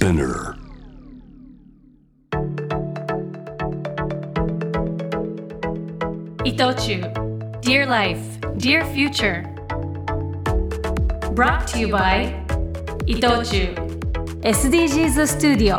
Spinner. 伊藤忠 Dear Life, Dear Future Brought to you by 伊藤忠 SDGs スタジオ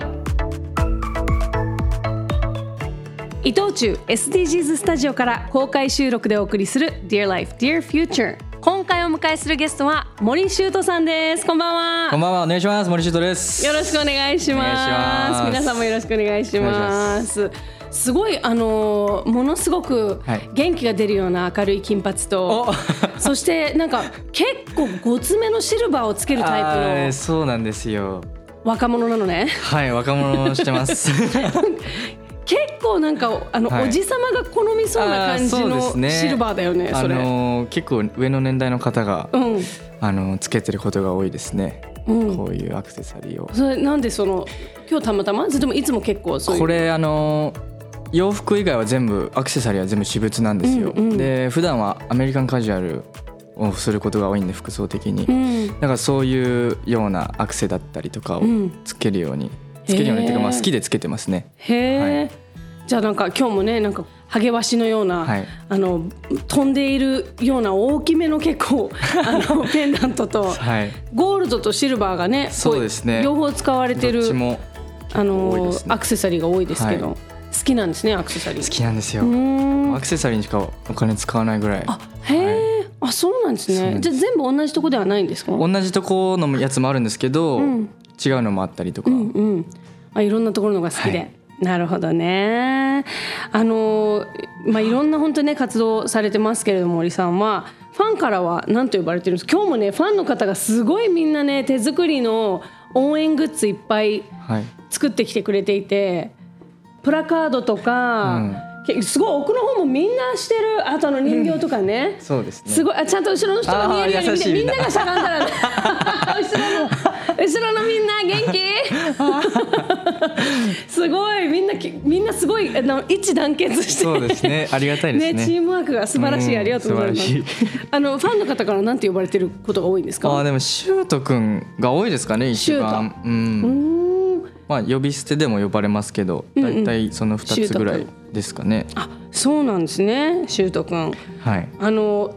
伊藤忠 SDGs スタジオから公開収録でお送りする Dear Life, Dear Future 今回お迎えするゲストは森修斗さんです。こんばんは。こんばんは、お願いします。森修斗です。よろしくお願いします。皆さんもよろしくお願いします。すごいあのものすごくはい。元気が出るような明るい金髪と、お。そしてなんか結構ごつめのシルバーをつけるタイプそうなんですよ。の若者なのね。はい、若者してます。結構なんかあの、はい。おじさまが好みそうな感じのね。シルバーだよねあそれ、のー結構上の年代の方が、うん。あのーつけてることが多いですね。うん。こういうアクセサリーを。それなんでその今日たまたま？それともいつも結構そうこれあのー洋服以外は全部アクセサリーは全部私物なんですよ。うんうんで普段はアメリカンカジュアルをすることが多いんで服装的に。うん。だからそういうようなアクセだったりとかをうん。つけるように、つけるようにっていうかまあ好きでつけてますね。へえ、はじゃあなんか今日もねなんかハゲワシのような、はい。あの飛んでいるような大きめの結構 あのペンダントとはい。ゴールドとシルバーがねそうですね。こ両方使われてるあのね。アクセサリーが多いですけど、はい。好きなんですねアクセサリー。好きなんですよ。アクセサリーにしかお金使わないぐらい。あへえ、あそうなんですね。じゃあ全部同じとこではないんですか？同じとこのやつもあるんですけど、ん。違うのもあったりとか、うんうんあいろんなところのが好きで、はい。なるほどね。あのまあいろんな本当ね活動されてますけれども森さんはファンからは何と呼ばれてるんですか？今日もねファンの方がすごいみんなね手作りの応援グッズいっぱいはい。作ってきてくれていてプラカードとか、けすごい奥の方もみんなしてるあとあの人形とかね、そうですね。すごいあちゃんと後ろの人が見えるように見あー優していみんながしゃがんだらね。後ろの後ろのみんな元気？すごいみんなきみんなすごいあの一致団結してそうですね。ありがたいです ね。チームワークが素晴らしい、うんありがとうございます。あのファンの方から何て呼ばれてることが多いんですか？あーでもシュートくんが多いですかね一番うん。ん。まあ呼び捨てでも呼ばれますけどうんうん。だいたいその2つぐらいですかね、あそうなんですねシュートくん。はい。あの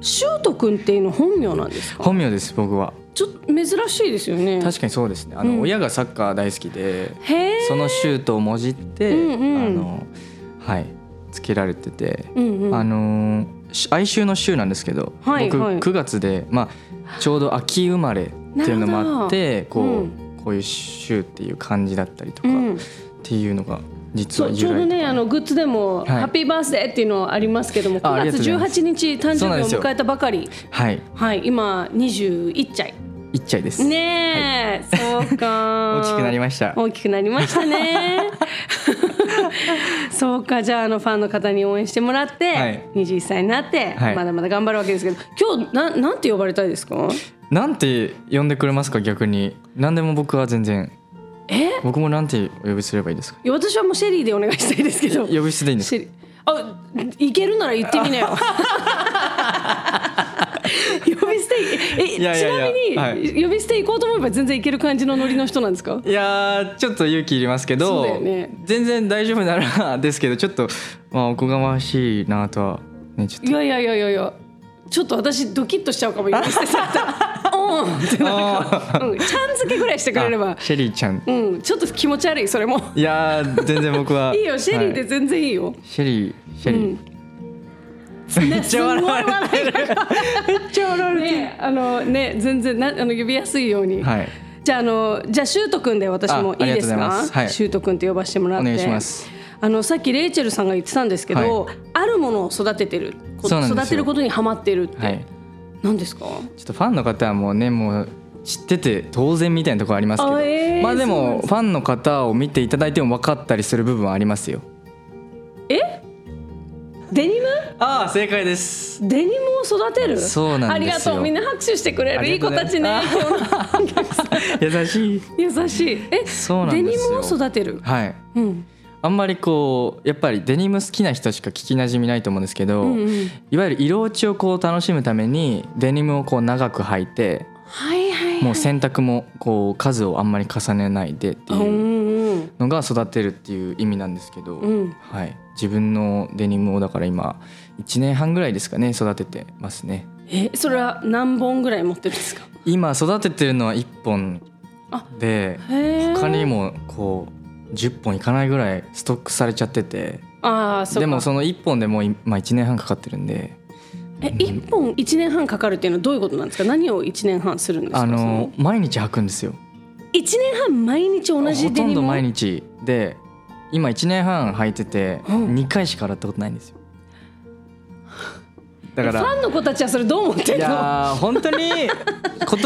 シュートくんっていうの本名なんですか？本名です僕はちょっと珍しいですよね。確かにそうですね。あの、うん。親がサッカー大好きでそのシュートをもじって、うんうん。あのはいつけられてて、うんうん。あの哀愁の週なんですけど、僕はいはい。9月で、まあ、ちょうど秋生まれっていうのもあってこう,、うん。こういう週っていう感じだったりとか、うん。っていうのが実はちょうどねあのグッズでも、はい。ハッピーバースデーっていうのありますけどもああり9月がとうございます。18日誕生日を迎えたばかり。はいはい。今21歳いっちゃいです、ねえ、そうか。大きくなりました。大きくなりましたね。そうか。じゃああのファンの方に応援してもらって、はい。21歳になって、はい。まだまだ頑張るわけですけど今日ななんて呼ばれたいですか？なんて呼んでくれますか逆に。何でも僕は全然え？僕もなんてお呼びすればいいですか？いや私はもうシェリーでお願いしたいですけど。呼び捨てでいいんですかシェリー。あいけるなら言ってみなよ。呼び捨てえいやいやいやちなみに、はい。呼び捨て行こうと思えば全然いける感じのノリの人なんですか？いやーちょっと勇気いりますけそうど、だよね。全然大丈夫ならですけどちょっとまあおこがましいなとはねちょっいやいやいやいやいやちょっと私ドキッとしちゃうかも呼び捨てされたらうん。ってなるか。も、うん、ちゃん付けぐらいしてくとれれば。あシェリーちゃん。うん。ちょっと気持ち悪いそれも。いやー全然僕は。いいよシェリーではい。全然いいよ、シェリーシェリー、うん。めっちゃ笑われてるめっちゃ笑われてる、ねあのね全然なあの呼びやすいように、はい。じゃああのじゃあシュート君で私もいいですか？ます。はい。シュート君って呼ばせてもらって。あのさっきレイチェルさんが言ってたんですけど、はあるものを育ててる育てることにハマってるって、はい。何ですか？ちょっとファンの方はもうねもう知ってて当然みたいなところありますけど、あえーまあでもファンの方を見ていただいても分かったりする部分はありますよ。デニム？ああ正解です。デニムを育てる？そうなんですよ。ありがとう。みんな拍手してくれあるいい子たちね。優しい。優しい。え？そうなんですよ。デニムを育てる？はい。うんあんまりこうやっぱりデニム好きな人しか聞きなじみないと思うんですけど、うんうん。いわゆる色落ちをこう楽しむためにデニムをこう長く履いてはいはい、はい、もう洗濯もこう数をあんまり重ねないでってうんいううん。のが育てるっていう意味なんですけど、うん。はい、自分のデニムをだから今1年半ぐらいですかね育ててますね。えそれは何本ぐらい持ってるんですか？今育ててるのは1本あで他にもこう10本いかないぐらいストックされちゃってて。ああそうか。でもその1本でもういまあ1年半かかってるんで。え一本一年半かかるっていうのはどういうことなんですか？何を一年半するんですか？あその。毎日履くんですよ。一年半毎日同じほとんど毎日。で今1年半履いててうん。2回しか洗ったことないんですよ。だ えからファンの子たちはそれどう思っているのやー本当に言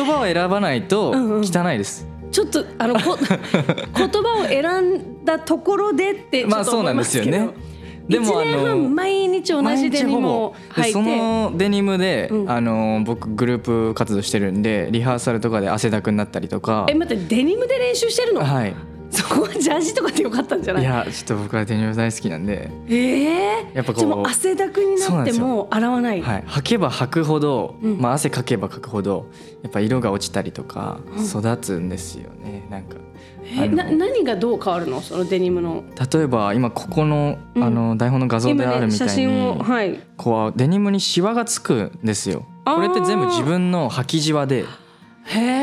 葉を選ばないと汚いですちょっとあのこ 言葉を選んだところでってちょっとまあそうなん思いますけど、ですよねでも1年半毎日同じデニムを履いそのデニムで、うん。あの僕グループ活動してるんでリハーサルとかで汗だくになったりとか。え待ってデニムで練習してるの、はいそこはジャージとかでよかったんじゃない？いやちょっと僕はデニム大好きなんで、ええやっぱこう汗だくになっても洗わない？はい、履けば履くほど、うん。まあ、汗かけばかくほどやっぱ色が落ちたりとかうん。育つんですよね。なんかえあのな何がどう変わるの？そのデニムの。例えば今ここの,、うん。あの台本の画像であるみたい写真をに、はい。こうデニムにシワがつくんですよ。これって全部自分の履きじわで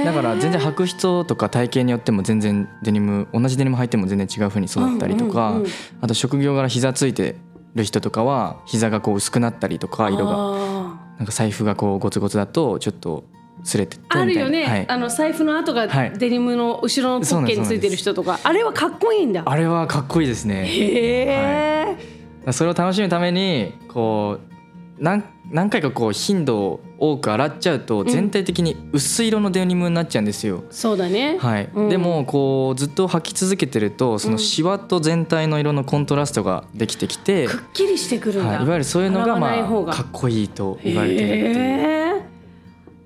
だから全然履く人とか体型によっても全然デニム同じデニム履いても全然違う風に育ったりとか、あと職業柄膝ついてる人とかは膝がこう薄くなったりとか色があなんか財布がこうゴツゴツだとちょっと擦れてあるよね、はい。あの財布の跡がはい。デニムの後ろのポッケについてる人とかあれはかっこいいんだ。あれはかっこいいですね。へえ、それを楽しむためにこう何何回かこう頻度を多く洗っちゃうとん。全体的に薄い色のデニムになっちゃうんですよ。そうだね、はい。うん。でもこうずっと履き続けてるとそのシワと全体の色のコントラストができてきて、くっきりしてくるんだ、はい、いわゆるそういうのがまあかっこいいと言われてるっていう。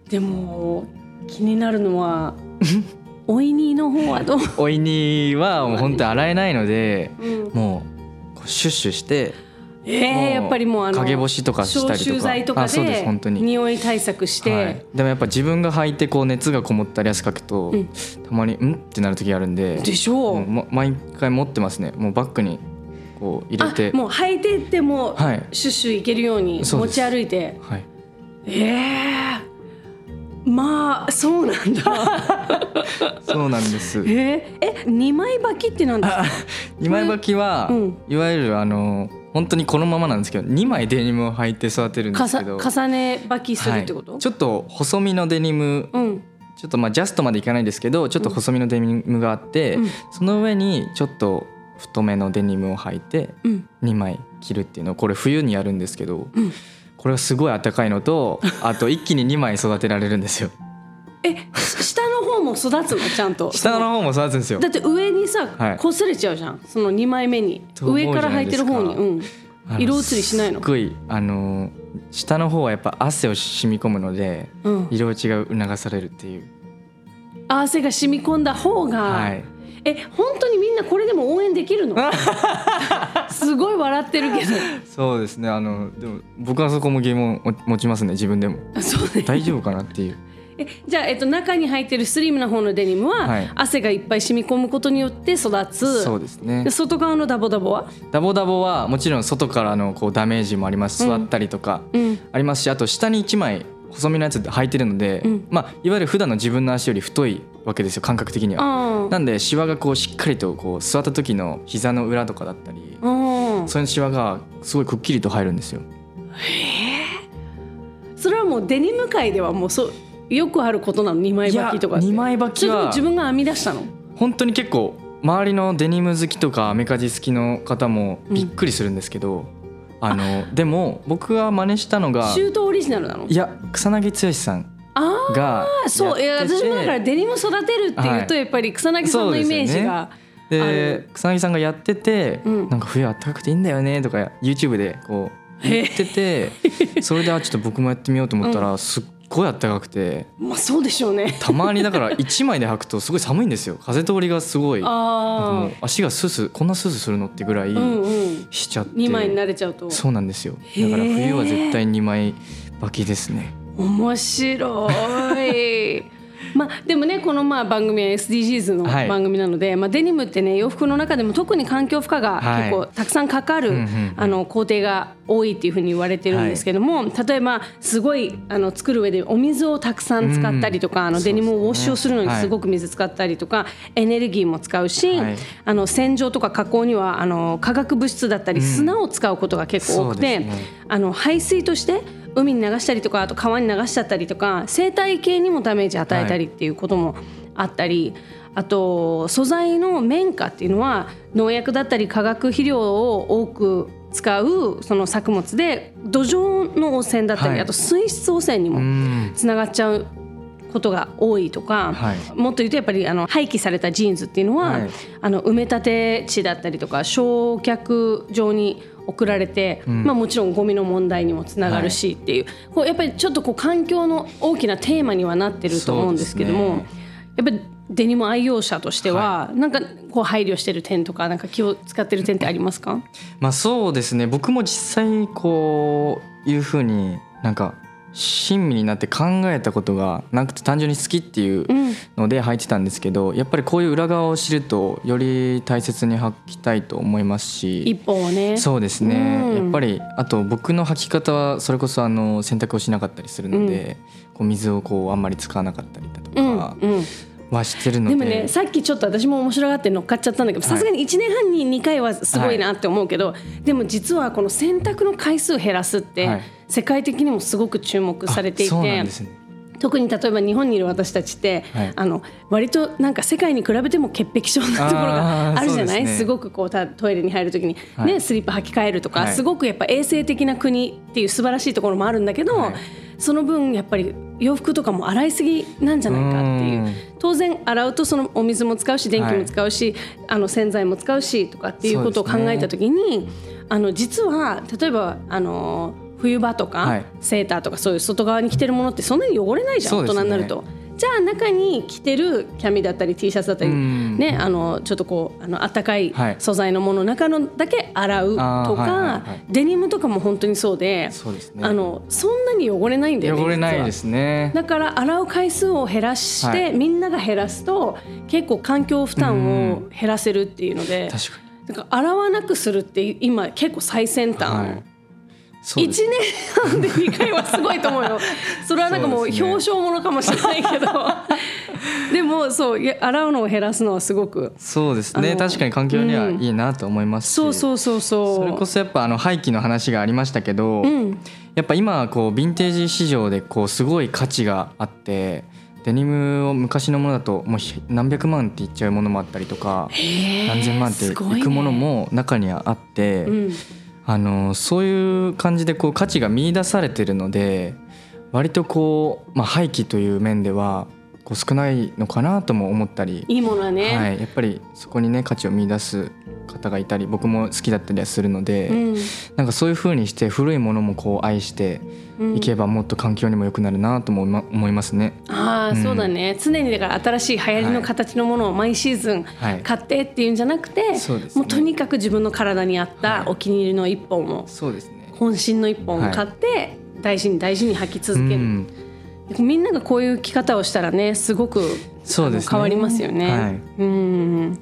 でも気になるのは おいにの方はどう、おいにはもう本当に洗えないのでうん。もうシュッシュしてえー、やっぱりもうあの陰干しとかしたりとか。剤とかあそうですで本当に。匂い対策して、はい、でもやっぱ自分が履いてこう熱がこもったり汗かくと、うん。たまに「ん?」ってなる時あるんで。でしょう、ま毎回持ってますね。もうバッグにこう入れて。あもう履いてっても、はい。シュッシュいけるように持ち歩いて。はい。ええまあそうなんだ。そうなんです。えー、え二枚履きってなんですか？二枚履きは、うん。いわゆるあの本当にこのままなんですけど2枚デニムを履いて育てるんですけど。重ね履きするってこと、はい、ちょっと細身のデニムうん。ちょっとまあジャストまでいかないですけどちょっと細身のデニムがあって、うん。その上にちょっと太めのデニムを履いてうん。2枚着るっていうの。をこれ冬にやるんですけど、うん。これはすごい暖かいのとあと一気に2枚育てられるんですよ。えし下も育つのちゃんと。下の方も育つんですよ。だって上にさ、はい。擦れちゃうじゃん。その2枚目に。上から履いてる方に、うん、色移りしないの。すっごいあの下の方はやっぱ汗を染み込むのでうん、色落ちが促されるっていう。汗が染み込んだ方が、はい。え本当にみんなこれでも応援できるの？すごい笑ってるけど。そうですね。あのでも僕はそこも疑問を持ちますね自分でも。大丈夫かなっていうえじゃあ、えっと、中に入ってるスリムな方のデニムは、はい。汗がいっぱい染み込むことによって育つ。そうですね。で外側のダボダボは、ダボダボはもちろん外からのこうダメージもあります。うん。座ったりとかうん、ありますしあと下に1枚細身のやつ履いてるので、うん。まあ、いわゆる普段の自分の足より太いわけですよ感覚的には。あなんでシワがこうしっかりとこう座った時の膝の裏とかだったりそういうシワがすごいくっきりと入るんですよ。それはもうデニム界ではもうそうよくあることなの2枚履きとかって。いや二枚履きは。自分が編み出したの？本当に結構周りのデニム好きとかアメカジ好きの方もびっくりするんですけど、あのでも僕が真似したのがシュートオリジナルなの？いや草薙剛さんあがあそう。いや私もだからデニム育てるっていうとはい。やっぱり草薙さんのイメージが、あでる。草薙さんがやってて、うん。なんか冬あったかくていいんだよねとか YouTube でこう言っててそれであちょっと僕もやってみようと思ったら、すっごいあったかくて。まあそうでしょうね。たまにだから1枚で履くとすごい寒いんですよ。風通りがすごい。あう足がスースーこんなスースーするのってぐらいしちゃって、2枚に慣れちゃうと。そうなんですよ。だから冬は絶対2枚履きですね。面白いまあでもねこのまあ番組は SDGs のはい。番組なので、まあ、デニムってね洋服の中でも特に環境負荷がはい。結構たくさんかかる、うんうんうん。あの工程が多いっていうふうに言われてるんですけども、例えばすごいあの作る上でお水をたくさん使ったりとか、あのデニムをウォッシュをするのにすごく水使ったりとか、エネルギーも使うし、はい。あの洗浄とか加工にはあの化学物質だったり砂を使うことが結構多くて、そうですね。あの排水として海に流したりとかあと川に流しちゃったりとか生態系にもダメージ与えたりっていうこともあったり、あと素材の綿花っていうのは農薬だったり化学肥料を多く使うその作物で土壌の汚染だったり、はい。あと水質汚染にうもん。つながっちゃうことが多いとか、はい。もっと言うとやっぱりあの廃棄されたジーンズっていうのは、はい。あの埋め立て地だったりとか焼却場に送られて、ん。まあ、もちろんゴミの問題にもつながるしっていう,、こうやっぱりちょっとこう環境の大きなテーマにはなってると思うんですけども、そうですやっぱりデニム愛用者としては、なんかこう配慮してる点とかなんか気を使ってる点ってありますか？まあそうですね。僕も実際こういうふうになんか親身になって考えたことがなくて単純に好きっていううんので履いてたんですけどやっぱりこういう裏側を知るとより大切に履きたいと思いますし。一ね。そうですね、うん。やっぱりあと僕の履き方はそれこそあの洗濯をしなかったりするので、こう水をこうあんまり使わなかったりだとうんかうんはしてるので、でもねさっきちょっと私も面白がって乗っかっちゃったんだけどさすがに1年半に2回はすごいなって思うけど、でも実はこの洗濯の回数減らすって、はい。世界的にもすごく注目されていあそうなてんですね特に例えば日本にいる私たちって、はい。あの割となんか世界に比べても潔癖症なところがあるじゃない？す,、そうですね。ごくこうたトイレに入る時に、はい。ね、スリッパ履き替えるとか、はい。すごくやっぱ衛生的な国っていう素晴らしいところもあるんだけど、はい。その分やっぱり洋服とかも洗いすぎなんじゃないかっていう。うん。当然洗うとそのお水も使うし電気も使うし、あの洗剤も使うしとかっていうことを考えた時に、あの実は例えばあの冬場とか、はい。セーターとかそういう外側に着てるものってそんなに汚れないじゃん、大人になると。じゃあ中に着てるキャミだったり T シャツだったり、うん。ね、あのちょっとこうあの暖かいはい。素材のもの中のだけ洗うとかはいデニムとかも本当にそうでそうですね。あのそんなに汚れないんだよね汚れないですね。だから洗う回数を減らして、はい。みんなが減らすと結構環境負担を減らせるっていうので、確かに。だから洗わなくするって今結構最先端、1です年半で2回はすごいと思うよ。それはなんかもう表彰ものかもしれないけど。でもそう洗うのを減らすのはすごく。そうですね。確かに環境にはうん。いいなと思いますし、そうそうそうそう。それこそやっぱあの廃棄の話がありましたけど、うん。やっぱ今はこうヴィンテージ市場でこうすごい価値があってデニムを昔のものだともうひ何百万って言っちゃうものもあったりとか何千万っていくものも中にはあって、うんあのそういう感じでこう価値が見出されてるので割とこう、まあ、廃棄という面ではこう少ないのかなとも思ったり、いいものはね、はい、やっぱりそこにね価値を見出す方がいたり僕も好きだったりはするので、うん。なんかそういう風にして古いものもこう愛してうん。いけばもっと環境にも良くなるなとも思いますね。ああ、うん。そうだね。常にだから新しい流行りの形のものを毎シーズンはい。買ってっていうんじゃなくて、そうですね。もうとにかく自分の体に合ったはいお気に入りの一本を、そうですね。渾身の一本を買って、大事に大事に履き続ける、うんみんながこういう着方をしたらねすごくそうですね。変わりますよね。はい。うん。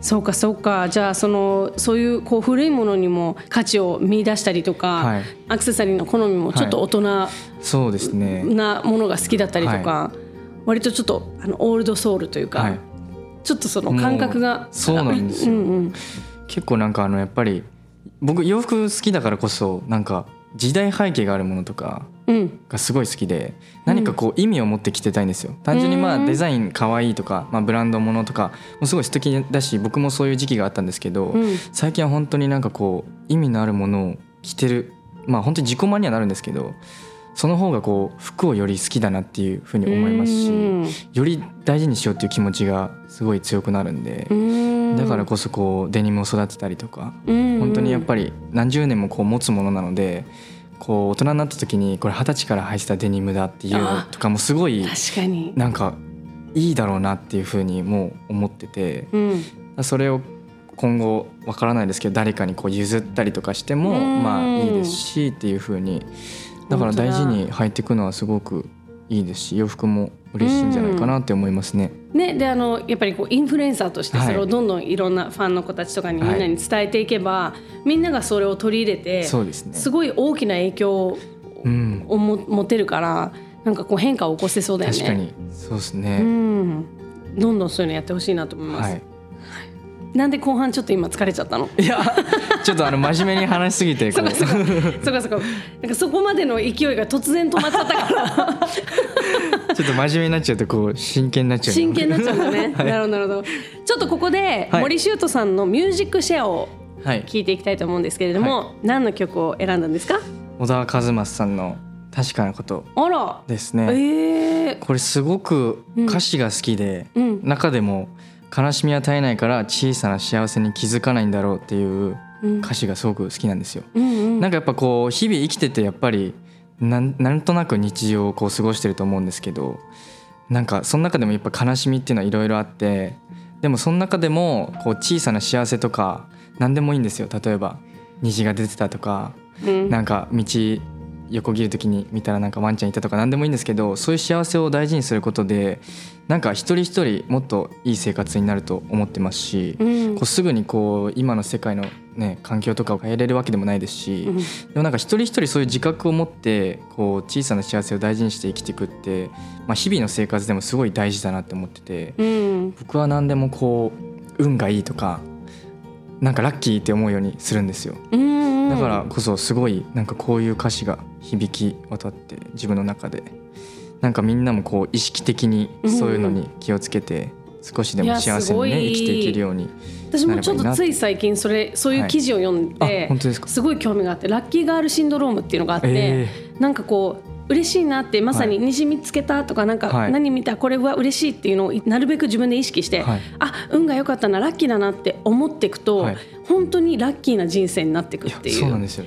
そうかそうか。じゃあそのそういうこう古いものにも価値を見出したりとか、はい。アクセサリーの好みもちょっと大人そうですね。なものが好きだったりとか、割とちょっとあのオールドソウルというか、はい。ちょっとその感覚がそうなんですよ。うんうん結構なんかあのやっぱり僕洋服好きだからこそなんか時代背景があるものとかうんがすごい好きで何かこう意味を持って着てたいん。ですよ単純にまあデザイン可愛いとか、まあ、ブランドものとかもすごい素敵だし僕もそういう時期があったん。ですけど、うん。最近は本当になん。かこう意味のあるものを着てるまあ本当に自己満にはなるん。ですけどその方がこう服をより好きだなっていうふうに思いますしより大事にしようっていう気持ちがすごい強くなるん。でだからこそこうデニムを育てたりとか本当にやっぱり何十年もこう持つものなのでこう大人になった時にこれ二十歳から履いてたデニムだっていうのとかもすごい確かに、なんかいいだろうなっていうふうにもう思っててうん、それを今後わからないですけど誰かにこう譲ったりとかしてもうん。まあいいですしっていうふうにだから大事本に履いていくのはすごくいいですし洋服も嬉しいんじゃないかなって思いますね。ね、であのやっぱりこうインフルエンサーとしてそれをはいどんどんいろんなファンの子たちとかにみんなに伝えていけば、みんながそれを取り入れてそうですねすごい大きな影響うん、持てるからなんかこう変化を起こせそうだよね。確かにそうですうね。んどんどんそういうのやってほしいなと思います、はい。なんで後半ちょっと今疲れちゃったの？いやちょっとあの真面目に話しすぎてこそうかそうか。そうか そうか。なんかそこまでの勢いが突然止まっちゃったから。ちょっと真面目になっちゃうとこう真剣になっちゃう。真剣になっちゃうんだね、はい。なるほどなるほど。ちょっとここではい。森修斗さんのミュージックシェアをはい。聞いていきたいと思うんですけれども、何の曲を選んだんですか？小田和正さんの確かなこと。あら。ですえね。ー、これすごく歌詞が好きで、うん。中でも悲しみは絶えないから小さな幸せに気づかないんだろうっていううん。歌詞がすごく好きなんですよ。うんうん。なんかやっぱこう日々生きててやっぱりなんなんとなく日常をこう過ごしてると思うんですけどなんかその中でもやっぱ悲しみっていうのはいろいろあってでもその中でもこう小さな幸せとか何でもいいんですよ。例えば虹が出てたとかうん。なんか道横切る時に見たらなんかワンちゃんいたとか何でもいいんですけどそういう幸せを大事にすることでなんか一人一人もっといい生活になると思ってますし、うん。こうすぐにこう今の世界の、ね、環境とかを変えれるわけでもないですし、うん。でもなんか一人一人そういう自覚を持ってこう小さな幸せを大事にして生きていくって、まあ、日々の生活でもすごい大事だなって思っててうん。僕は何でもこう運がいいとかなんかラッキーって思うようにするんですよ。うんうん。だからこそすごいなんかこういう歌詞が響き渡って自分の中でなんかみんなもこう意識的にそういうのに気をつけて少しでも幸せにね生きていけるように私もちょっとつい最近それそういう記事を読んあで、本当ですか？すごい興味があってラッキーガールシンドロームっていうのがあって、えなんかこう嬉しいなってまさに虹見つけたとかなんかはい。何見たこれは嬉しいっていうのをなるべく自分で意識して、はい。あ運が良かったなラッキーだなって思っていくと、はい。本当にラッキーな人生になっていくっていう。そうなんですよ。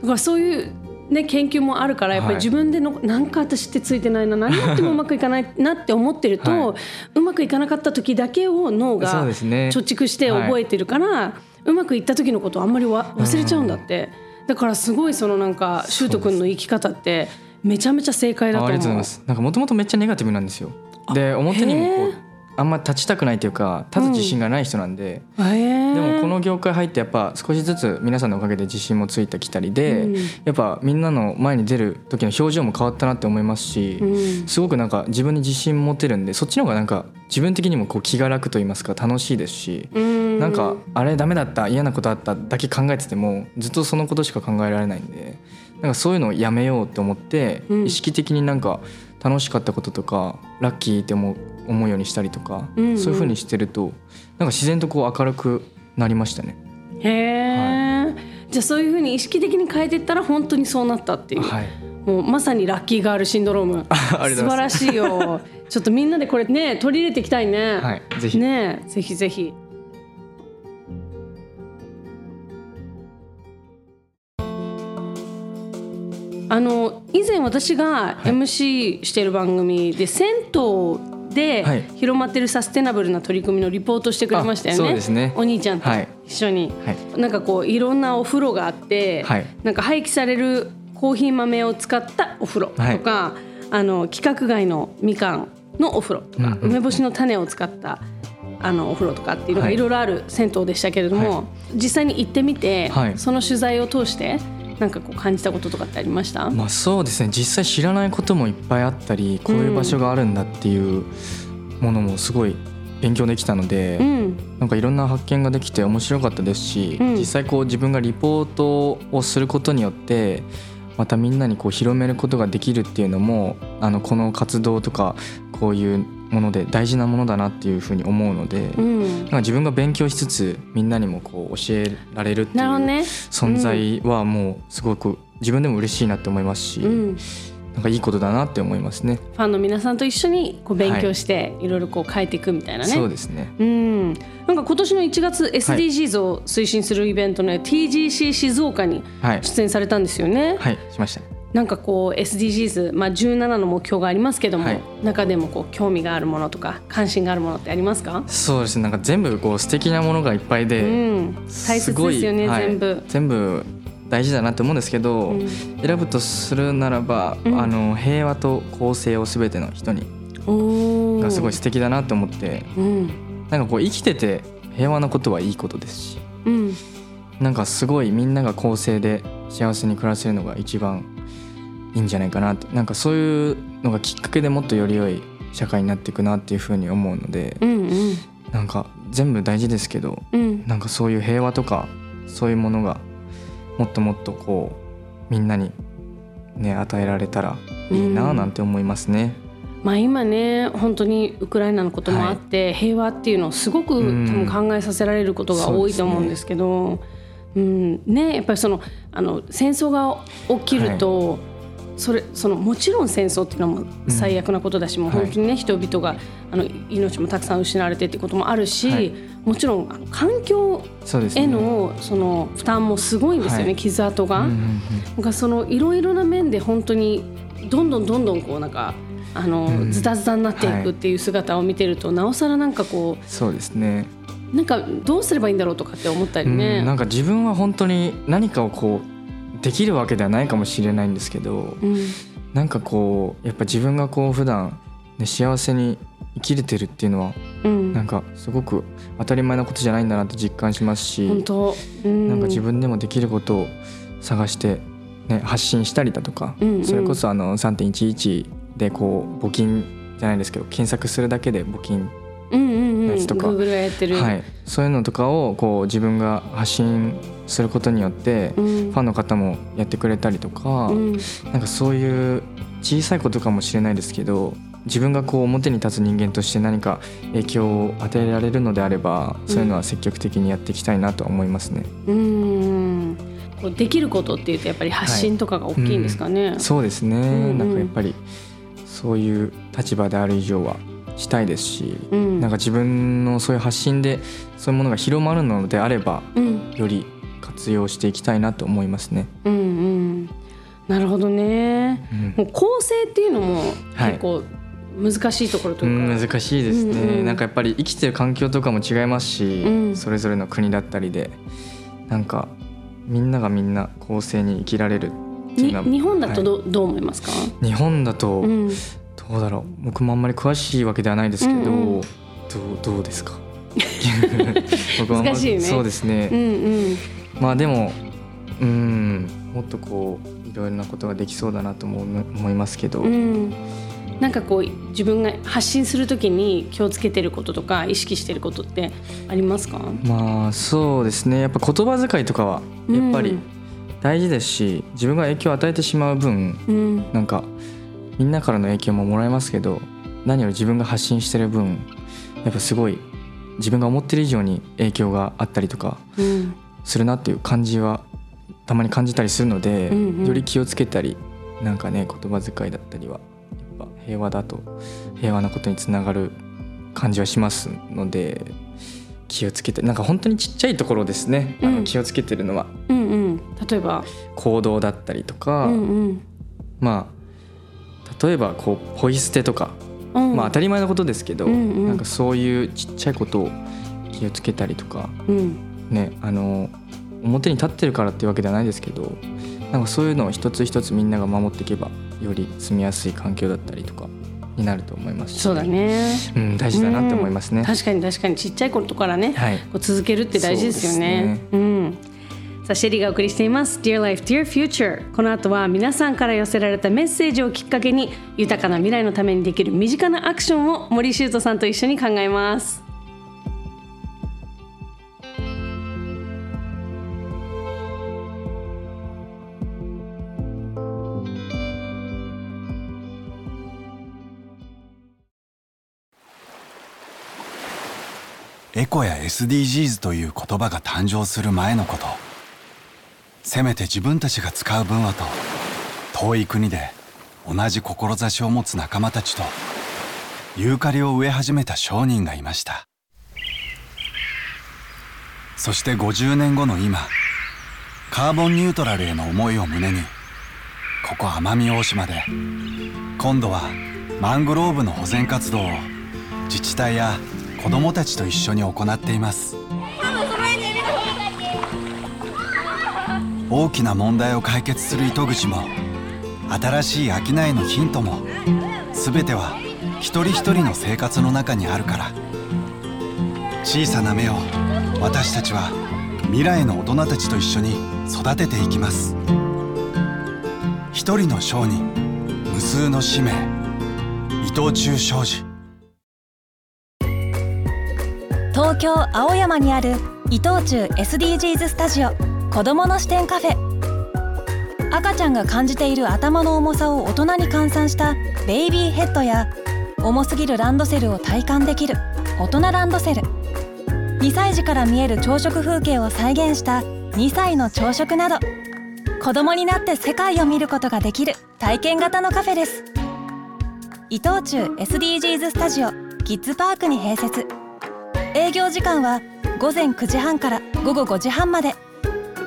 だからそういう、ね、研究もあるからやっぱりはい。自分での、なんか私ってついてないな何やってもうまくいかないなって思ってると、はうまくいかなかった時だけを脳が貯蓄して覚えてるから、うまくいった時のことをあんまりわ忘れちゃうんだって、だからすごいそのなんかシュート君の生き方ってめちゃめちゃ正解だと思う。あありがとうございます。なんかもともとめっちゃネガティブなんですよ。で表にもこへうあんま立ちたくないというか立つ自信がない人なんで、へー。でもこの業界入ってやっぱ少しずつ皆さんのおかげで自信もついてきたりで、うん。やっぱみんなの前に出る時の表情も変わったなって思いますし、うん。すごくなんか自分に自信持てるんでそっちの方がなんか自分的にもこう気が楽と言いますか楽しいですし、うん。なんかあれダメだった嫌なことあっただけ考えててもずっとそのことしか考えられないんでなんかそういうのをやめようって思って、うん。意識的になんか楽しかったこととかラッキーって思う思うようにしたりとか、うんうん。そういう風にしてるとなんか自然とこう明るくなりましたね。へえ、じゃあそういうふうに意識的に変えていったら本当にそうなったっていう、はい、もうまさにラッキーガールシンドローム。素晴らしいよ。ちょっとみんなでこれね取り入れていきたいね、はい、ぜひ、ねぜひぜひあの以前私が MC している番組で、銭湯ではい。広まってるサステナブルな取り組みのリポートしてくれましたよね。あそうですね。お兄ちゃんとはい。一緒に、はい。なんかこういろんなお風呂があって、はい。なんか廃棄されるコーヒー豆を使ったお風呂とか、あの規格外のみかんのお風呂とか、うんうん。梅干しの種を使ったあのお風呂とかっていうのがはい。いろいろある銭湯でしたけれども、は実際に行ってみて、はい。その取材を通してなんかこう感じたこととかってありました、まあそうですね。実際知らないこともいっぱいあったりこういう場所があるんだっていうものもすごい勉強できたので、うん。なんかいろんな発見ができて面白かったですし、うん。実際こう自分がリポートをすることによってまたみんなにこう広めることができるっていうのもあのこの活動とかこういうもので大事なものだなっていうふうに思うので、うんなんか自分が勉強しつつみんなにもこう教えられるっていう存在はもうすごく自分でも嬉しいなって思いますし、うん、なんかいいことだなって思いますね。ファンの皆さんと一緒にこう勉強していろいろこう変えていくみたいなね。そうですね。うん、なんか今年の1月 SDGs を推進するイベントの TGC 静岡にはい出演されたんですよね。はいしました。なんかこう SDGs、まあ、17の目標がありますけども、はい。中でもこう興味があるものとか関心があるものってありますか、そうですね。なんか全部こう素敵なものがいっぱいで、うん、大切ですよね、ごいはい。全部。全部大事だなって思うんですけど、うん。選ぶとするならば、うん。あの平和と公正を全ての人にがすごい素敵だなと思ってうん。なんかこう生きてて平和なことはいいことですしうん。なんかすごいみんなが公正で幸せに暮らせるのが一番いいんじゃないかなって。なんかそういうのがきっかけでもっとより良い社会になっていくなっていうふうに思うのでうんうん。なんか全部大事ですけどうん。なんかそういう平和とかそういうものがもっともっとこうみんなにね与えられたらいいななんて思いますね。まあ今ね本当にウクライナのこともあって、平和っていうのをすごく多うん。分考えさせられることが多いと思うんですけどうん。ねやっぱりそのあの戦争が起きると、それそのもちろん戦争っていうのも最悪なことだし、もう本当にね、人々があの命もたくさん失われてっていうこともあるし、はい。もちろんあの環境へのその負担もすごいんですよね、はい。傷跡が。うんうんうん。なんかそのいろいろな面で本当にどんどんどんどんこうなんかあの、うんズタズタになっていくっていう姿を見てると、なおさらなんかこそうですね。うなんかどうすればいいんだろうとかって思ったりね。うんなんか自分は本当に何かをこうできるわけではないかもしれないんですけどうん。なんかこうやっぱ自分がこう普段ね幸せに生きれてるっていうのはうん。なんかすごく当たり前なことじゃないんだなって実感しますし本当、うん、なんか自分でもできることを探して、ね、発信したりだとか、うんうん。それこそあの3.11でこう募金じゃないですけど検索するだけで募金、うんうんうん。やつとか。Google がやってる、はい、そういうのとかをこう自分が発信することによって、うん。ファンの方もやってくれたりとか、うん。なんかそういう小さいことかもしれないですけど自分がこう表に立つ人間として何か影響を与えられるのであれば、そういうのは積極的にやっていきたいなとは思いますね。うん。こうできることっていうとやっぱり発信とかが大きいんですかね。そうですね、んうん。なんかやっぱりそういう立場である以上はしたいですし、うん。なんか自分のそういう発信でそういうものが広まるのであればうん。より活用していきたいなと思いますね。うんうん。なるほどね。うん。もう構成っていうのもはい。結構難しいところとういうか、ん難しいですね、うんうん。なんかやっぱり生きてる環境とかも違いますし、うん。それぞれの国だったりでなんかみんながみんな公正に生きられるっていうのはに日本だとはい。ど,、どう思いますか、日本だとうん、どうだろう。僕もあんまり詳しいわけではないですけど、うんうん。どうどうですか？僕はね。そうですね、うんうんまあでもうんもっとこういろいろなことができそうだなとも思思いますけど、うん。なんかこう自分が発信するときに気をつけてることとか意識してることってありますか？まあそうですね。やっぱ言葉遣いとかはやっぱり大事ですし、自分が影響を与えてしまう分うん。なんかみんなからの影響ももらえますけど何より自分が発信してる分やっぱすごい自分が思ってる以上に影響があったりとかうんするなっていう感じはたまに感じたりするので、うんうん。より気をつけたりなんかね言葉遣いだったりはやっぱ平和だと平和なことにつながる感じはしますので気をつけてなんか本当にちっちゃいところですね、あうん。の気をつけてるのは。うんうん。例えば？行動だったりとか、うんうん。まあ例えばこうポイ捨てとか、うん。まあ当たり前のことですけど、うんうん。なんかそういうちっちゃいことを気をつけたりとか。うんねあの表に立ってるからっていうわけではないですけどなんかそういうのを一つ一つみんなが守っていけばより住みやすい環境だったりとかになると思いますし。そうだね。うん、大事だなって思いますね。確かに確かに。ちっちゃいことからね、はい。こう続けるって大事ですよね。そううん。さあシェリーがお送りしています。Dear Life Dear Future この後は皆さんから寄せられたメッセージをきっかけに豊かな未来のためにできる身近なアクションを森修斗さんと一緒に考えますエコや SDGs という言葉が誕生する前のこと。せめて自分たちが使う分はと遠い国で同じ志を持つ仲間たちとユーカリを植え始めた商人がいました。そして50年後の今カーボンニュートラルへの思いを胸にここ奄美大島で今度はマングローブの保全活動を自治体や子どもたちと一緒に行っています。大きな問題を解決する糸口も新しい商いのヒントも全ては一人一人の生活の中にあるから。小さな芽を私たちは未来の大人たちと一緒に育てていきます。一人の商人無数の使命伊藤忠商事。東京青山にある伊藤忠 SDGs スタジオ子どもの視点カフェ。赤ちゃんが感じている頭の重さを大人に換算したベイビーヘッドや重すぎるランドセルを体感できる大人ランドセル。2歳児から見える朝食風景を再現した2歳の朝食など。子供になって世界を見ることができる体験型のカフェです。伊藤忠 SDGs スタジオキッズパークに併設。営業時間は午前9時半から午後5時半まで。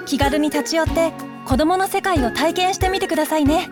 気軽に立ち寄って子どもの世界を体験してみてくださいね。